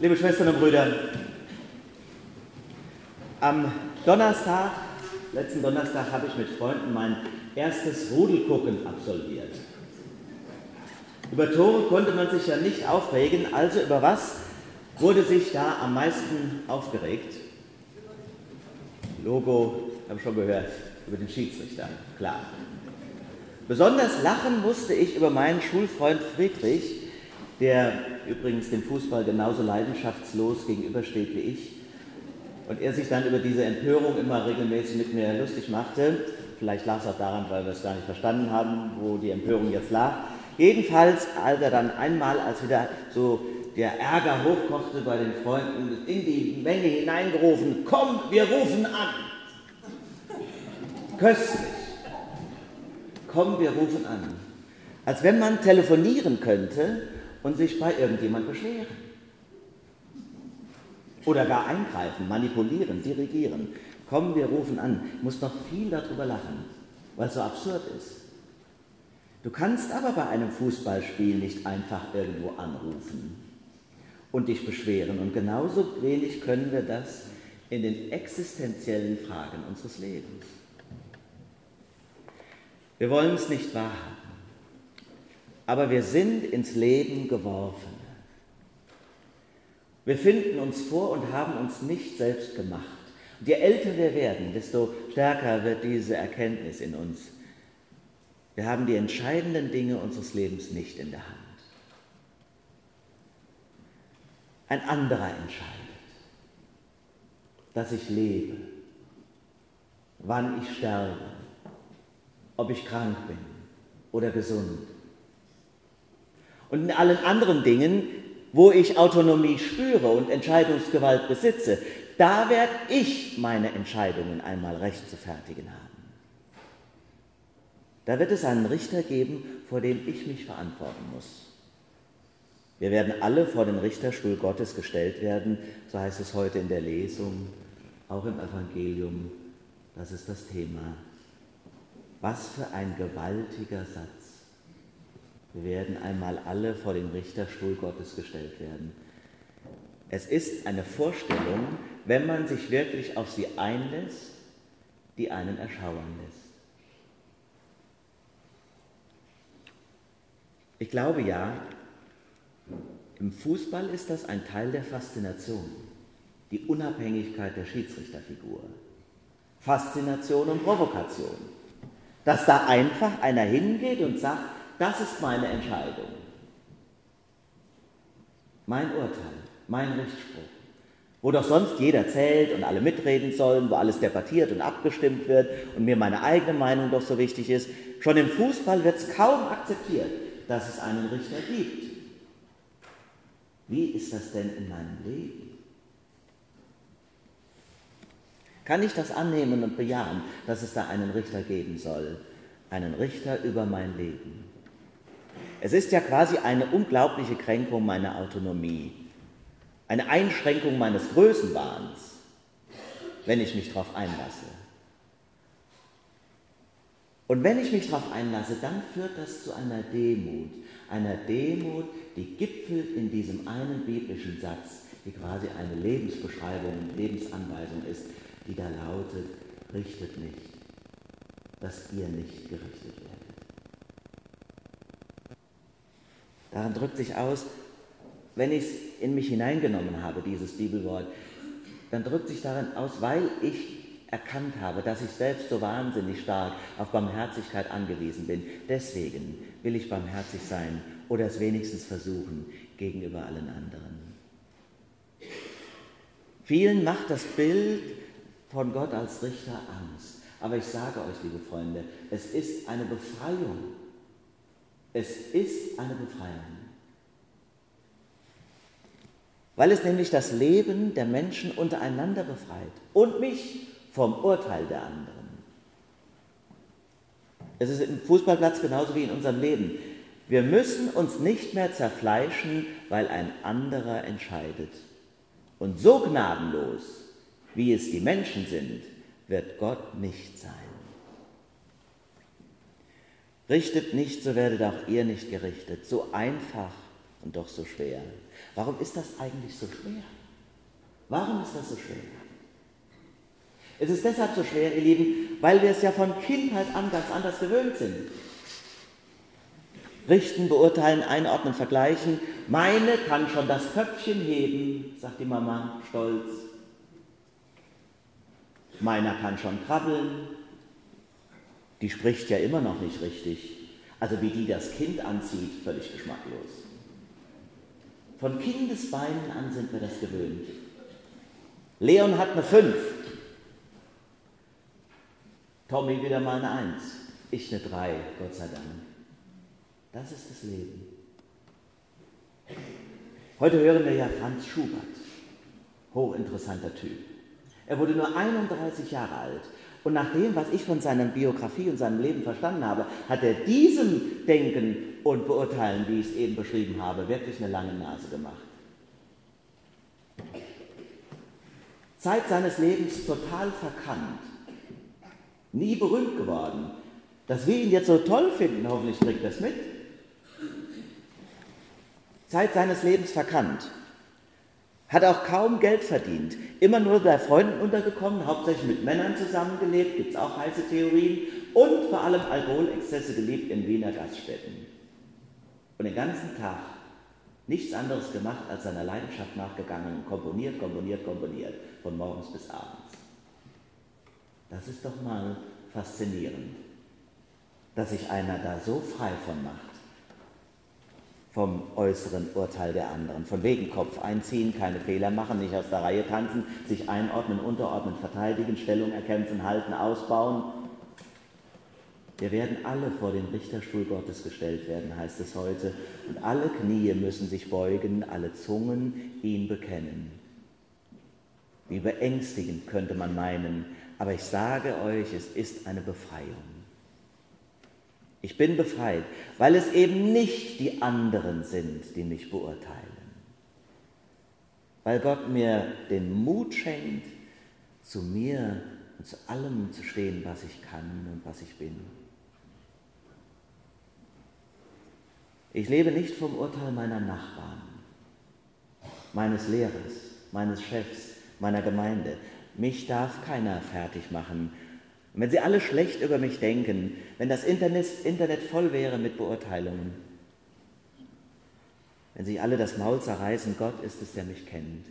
Liebe Schwestern und Brüder, am Donnerstag, letzten Donnerstag, habe ich mit Freunden mein erstes Rudelgucken absolviert. Über Tore konnte man sich ja nicht aufregen, also über was wurde sich da am meisten aufgeregt? Logo, habe ich schon gehört, über den Schiedsrichter, klar. Besonders lachen musste ich über meinen Schulfreund Friedrich, der übrigens dem Fußball genauso leidenschaftslos gegenübersteht wie ich und er sich dann über diese Empörung immer regelmäßig mit mir lustig machte. Vielleicht lag es auch daran, weil wir es gar nicht verstanden haben, wo die Empörung jetzt lag. Jedenfalls, als er dann einmal, als wieder so der Ärger hochkochte bei den Freunden, in die Menge hineingerufen, komm, wir rufen an. Köstlich. Komm, wir rufen an. Als wenn man telefonieren könnte und sich bei irgendjemand beschweren. Oder gar eingreifen, manipulieren, dirigieren. Komm, wir rufen an. Muss noch viel darüber lachen, weil es so absurd ist. Du kannst aber bei einem Fußballspiel nicht einfach irgendwo anrufen und dich beschweren. Und genauso wenig können wir das in den existenziellen Fragen unseres Lebens. Wir wollen es nicht wahrhaben, aber wir sind ins Leben geworfen. Wir finden uns vor und haben uns nicht selbst gemacht. Und je älter wir werden, desto stärker wird diese Erkenntnis in uns. Wir haben die entscheidenden Dinge unseres Lebens nicht in der Hand. Ein anderer entscheidet, dass ich lebe, wann ich sterbe, ob ich krank bin oder gesund. Und in allen anderen Dingen, wo ich Autonomie spüre und Entscheidungsgewalt besitze, da werde ich meine Entscheidungen einmal recht zu fertigen haben. Da wird es einen Richter geben, vor dem ich mich verantworten muss. Wir werden alle vor den Richterstuhl Gottes gestellt werden, so heißt es heute in der Lesung, auch im Evangelium. Das ist das Thema. Was für ein gewaltiger Satz. Wir werden einmal alle vor den Richterstuhl Gottes gestellt werden. Es ist eine Vorstellung, wenn man sich wirklich auf sie einlässt, die einen erschauern lässt. Ich glaube ja, im Fußball ist das ein Teil der Faszination, die Unabhängigkeit der Schiedsrichterfigur. Faszination und Provokation. Dass da einfach einer hingeht und sagt, das ist meine Entscheidung. Mein Urteil, mein Rechtsspruch. Wo doch sonst jeder zählt und alle mitreden sollen, wo alles debattiert und abgestimmt wird und mir meine eigene Meinung doch so wichtig ist. Schon im Fußball wird es kaum akzeptiert, dass es einen Richter gibt. Wie ist das denn in meinem Leben? Kann ich das annehmen und bejahen, dass es da einen Richter geben soll? Einen Richter über mein Leben. Es ist ja quasi eine unglaubliche Kränkung meiner Autonomie, eine Einschränkung meines Größenwahns, wenn ich mich darauf einlasse. Und wenn ich mich darauf einlasse, dann führt das zu einer Demut, einer Demut, die gipfelt in diesem einen biblischen Satz, die quasi eine Lebensbeschreibung, Lebensanweisung ist, die da lautet, richtet nicht, dass ihr nicht gerichtet werdet. Daran drückt sich aus, wenn ich es in mich hineingenommen habe, dieses Bibelwort, dann drückt sich darin aus, weil ich erkannt habe, dass ich selbst so wahnsinnig stark auf Barmherzigkeit angewiesen bin. Deswegen will ich barmherzig sein oder es wenigstens versuchen gegenüber allen anderen. Vielen macht das Bild von Gott als Richter Angst. Aber ich sage euch, liebe Freunde, es ist eine Befreiung. Es ist eine Befreiung. Weil es nämlich das Leben der Menschen untereinander befreit und mich vom Urteil der anderen. Es ist im Fußballplatz genauso wie in unserem Leben. Wir müssen uns nicht mehr zerfleischen, weil ein anderer entscheidet. Und so gnadenlos, wie es die Menschen sind, wird Gott nicht sein. Richtet nicht, so werdet auch ihr nicht gerichtet. So einfach und doch so schwer. Warum ist das eigentlich so schwer? Warum ist das so schwer? Es ist deshalb so schwer, ihr Lieben, weil wir es ja von Kindheit an ganz anders gewöhnt sind. Richten, beurteilen, einordnen, vergleichen. Meine kann schon das Köpfchen heben, sagt die Mama stolz. Meiner kann schon krabbeln. Die spricht ja immer noch nicht richtig. Also wie die das Kind anzieht, völlig geschmacklos. Von Kindesbeinen an sind wir das gewöhnt. Leon hat eine 5. Tommy wieder mal eine 1. Ich eine 3, Gott sei Dank. Das ist das Leben. Heute hören wir ja Franz Schubert. Hochinteressanter Typ. Er wurde nur 31 Jahre alt. Und nach dem, was ich von seiner Biografie und seinem Leben verstanden habe, hat er diesem Denken und Beurteilen, wie ich es eben beschrieben habe, wirklich eine lange Nase gemacht. Zeit seines Lebens total verkannt, nie berühmt geworden. Dass wir ihn jetzt so toll finden, hoffentlich kriegt das mit. Zeit seines Lebens verkannt. Hat auch kaum Geld verdient, immer nur bei Freunden untergekommen, hauptsächlich mit Männern zusammengelebt, gibt es auch heiße Theorien, und vor allem Alkoholexzesse geliebt in Wiener Gaststätten. Und den ganzen Tag nichts anderes gemacht, als seiner Leidenschaft nachgegangen, komponiert, komponiert, komponiert, von morgens bis abends. Das ist doch mal faszinierend, dass sich einer da so frei von macht vom äußeren Urteil der anderen. Von wegen Kopf einziehen, keine Fehler machen, nicht aus der Reihe tanzen, sich einordnen, unterordnen, verteidigen, Stellung erkämpfen, halten, ausbauen. Wir werden alle vor den Richterstuhl Gottes gestellt werden, heißt es heute, und alle Knie müssen sich beugen, alle Zungen ihn bekennen. Wie beängstigend könnte man meinen, aber ich sage euch, es ist eine Befreiung. Ich bin befreit, weil es eben nicht die anderen sind, die mich beurteilen. Weil Gott mir den Mut schenkt, zu mir und zu allem zu stehen, was ich kann und was ich bin. Ich lebe nicht vom Urteil meiner Nachbarn, meines Lehrers, meines Chefs, meiner Gemeinde. Mich darf keiner fertig machen und wenn sie alle schlecht über mich denken, wenn das Internet, Internet voll wäre mit Beurteilungen, wenn sich alle das Maul zerreißen, Gott ist es, der mich kennt.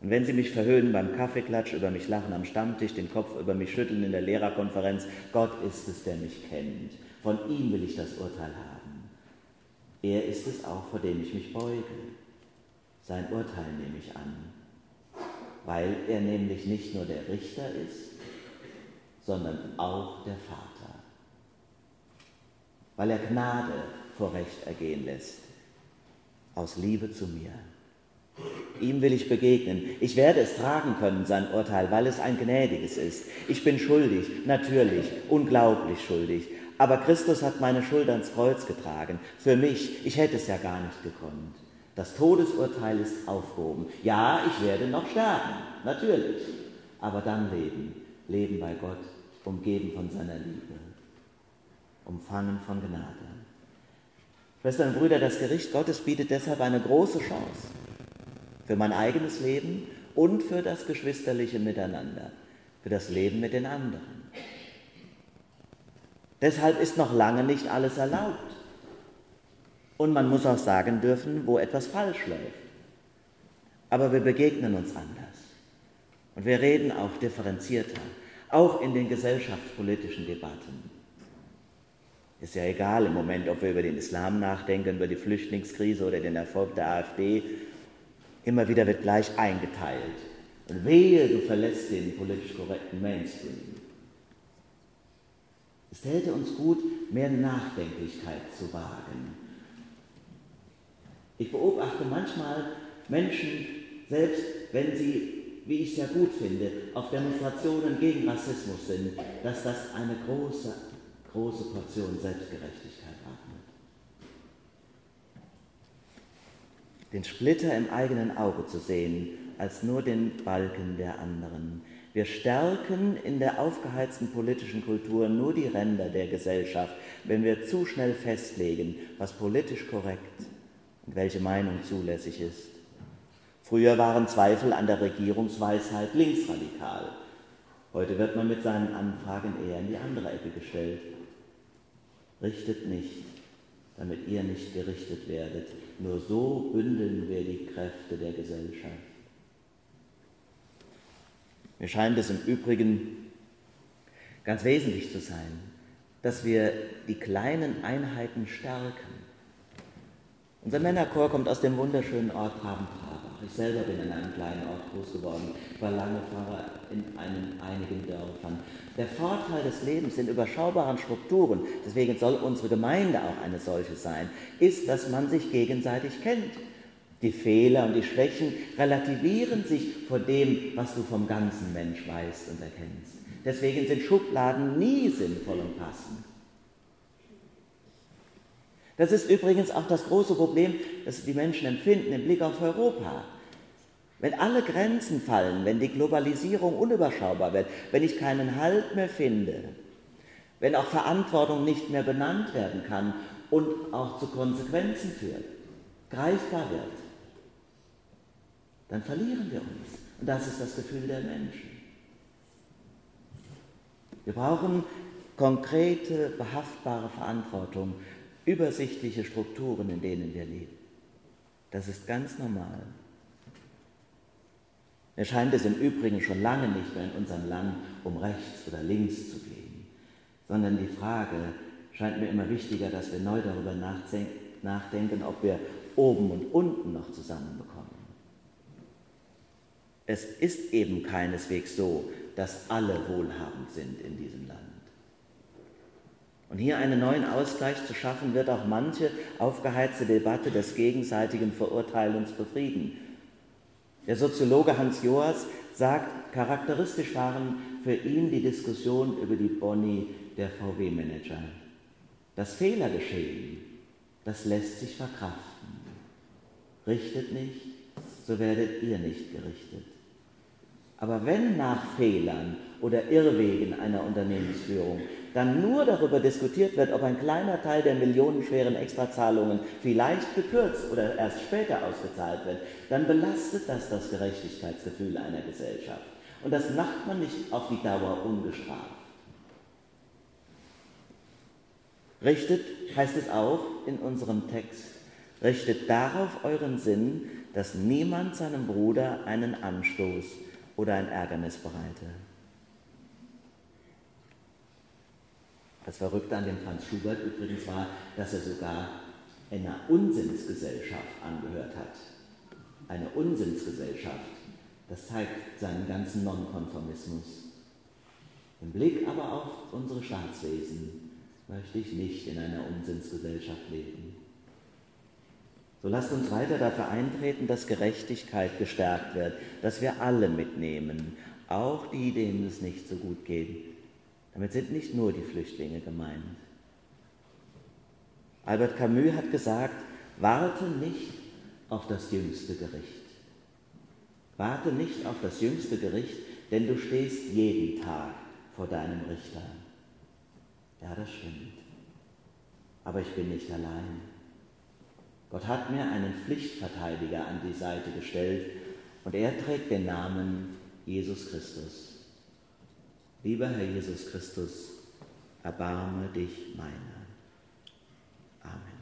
Und wenn sie mich verhöhnen beim Kaffeeklatsch, über mich lachen am Stammtisch, den Kopf über mich schütteln in der Lehrerkonferenz, Gott ist es, der mich kennt. Von ihm will ich das Urteil haben. Er ist es auch, vor dem ich mich beuge. Sein Urteil nehme ich an, weil er nämlich nicht nur der Richter ist, sondern auch der Vater, weil er Gnade vor Recht ergehen lässt, aus Liebe zu mir. Ihm will ich begegnen. Ich werde es tragen können, sein Urteil, weil es ein gnädiges ist. Ich bin schuldig, natürlich, unglaublich schuldig. Aber Christus hat meine Schuld ans Kreuz getragen. Für mich, ich hätte es ja gar nicht gekonnt. Das Todesurteil ist aufgehoben. Ja, ich werde noch sterben, natürlich. Aber dann leben, leben bei Gott umgeben von seiner Liebe, umfangen von Gnade. Schwestern und Brüder, das Gericht Gottes bietet deshalb eine große Chance für mein eigenes Leben und für das geschwisterliche Miteinander, für das Leben mit den anderen. Deshalb ist noch lange nicht alles erlaubt. Und man muss auch sagen dürfen, wo etwas falsch läuft. Aber wir begegnen uns anders. Und wir reden auch differenzierter auch in den gesellschaftspolitischen Debatten. Ist ja egal im Moment, ob wir über den Islam nachdenken, über die Flüchtlingskrise oder den Erfolg der AfD. Immer wieder wird gleich eingeteilt. Und wehe, du verlässt den politisch korrekten Mainstream. Es täte uns gut, mehr Nachdenklichkeit zu wagen. Ich beobachte manchmal Menschen, selbst wenn sie wie ich ja gut finde, auf Demonstrationen gegen Rassismus sind, dass das eine große, große Portion Selbstgerechtigkeit atmet. Den Splitter im eigenen Auge zu sehen, als nur den Balken der anderen. Wir stärken in der aufgeheizten politischen Kultur nur die Ränder der Gesellschaft, wenn wir zu schnell festlegen, was politisch korrekt und welche Meinung zulässig ist. Früher waren Zweifel an der Regierungsweisheit linksradikal. Heute wird man mit seinen Anfragen eher in die andere Ecke gestellt. Richtet nicht, damit ihr nicht gerichtet werdet. Nur so bündeln wir die Kräfte der Gesellschaft. Mir scheint es im Übrigen ganz wesentlich zu sein, dass wir die kleinen Einheiten stärken. Unser Männerchor kommt aus dem wunderschönen Ort Rabentrabach. Ich selber bin in einem kleinen Ort groß geworden. War lange Pfarrer in einem, einigen Dörfern. Der Vorteil des Lebens in überschaubaren Strukturen, deswegen soll unsere Gemeinde auch eine solche sein, ist, dass man sich gegenseitig kennt. Die Fehler und die Schwächen relativieren sich vor dem, was du vom ganzen Mensch weißt und erkennst. Deswegen sind Schubladen nie sinnvoll und passend. Das ist übrigens auch das große Problem, das die Menschen empfinden im Blick auf Europa. Wenn alle Grenzen fallen, wenn die Globalisierung unüberschaubar wird, wenn ich keinen Halt mehr finde, wenn auch Verantwortung nicht mehr benannt werden kann und auch zu Konsequenzen führt, greifbar wird, dann verlieren wir uns. Und das ist das Gefühl der Menschen. Wir brauchen konkrete, behaftbare Verantwortung, übersichtliche Strukturen, in denen wir leben. Das ist ganz normal. Mir scheint es im Übrigen schon lange nicht mehr in unserem Land um rechts oder links zu gehen, sondern die Frage scheint mir immer wichtiger, dass wir neu darüber nachdenken, ob wir oben und unten noch zusammenbekommen. Es ist eben keineswegs so, dass alle wohlhabend sind in diesem Land. Und hier einen neuen Ausgleich zu schaffen, wird auch manche aufgeheizte Debatte des gegenseitigen Verurteilens befrieden. Der Soziologe Hans Joas sagt, charakteristisch waren für ihn die Diskussion über die Boni der VW-Manager. Das Fehler geschehen, das lässt sich verkraften. Richtet nicht, so werdet ihr nicht gerichtet. Aber wenn nach Fehlern oder Irrwegen einer Unternehmensführung dann nur darüber diskutiert wird, ob ein kleiner Teil der millionenschweren Extrazahlungen vielleicht gekürzt oder erst später ausgezahlt wird, dann belastet das das Gerechtigkeitsgefühl einer Gesellschaft. Und das macht man nicht auf die Dauer ungestraft. Richtet, heißt es auch in unserem Text, richtet darauf euren Sinn, dass niemand seinem Bruder einen Anstoß oder ein Ärgernis bereite. Das Verrückte an dem Franz Schubert übrigens war, dass er sogar einer Unsinnsgesellschaft angehört hat. Eine Unsinnsgesellschaft, das zeigt seinen ganzen Nonkonformismus. Im Blick aber auf unsere Staatswesen möchte ich nicht in einer Unsinnsgesellschaft leben. So lasst uns weiter dafür eintreten, dass Gerechtigkeit gestärkt wird, dass wir alle mitnehmen, auch die, denen es nicht so gut geht. Damit sind nicht nur die Flüchtlinge gemeint. Albert Camus hat gesagt, warte nicht auf das jüngste Gericht. Warte nicht auf das jüngste Gericht, denn du stehst jeden Tag vor deinem Richter. Ja, das stimmt. Aber ich bin nicht allein. Gott hat mir einen Pflichtverteidiger an die Seite gestellt und er trägt den Namen Jesus Christus. Lieber Herr Jesus Christus, erbarme dich meiner. Amen.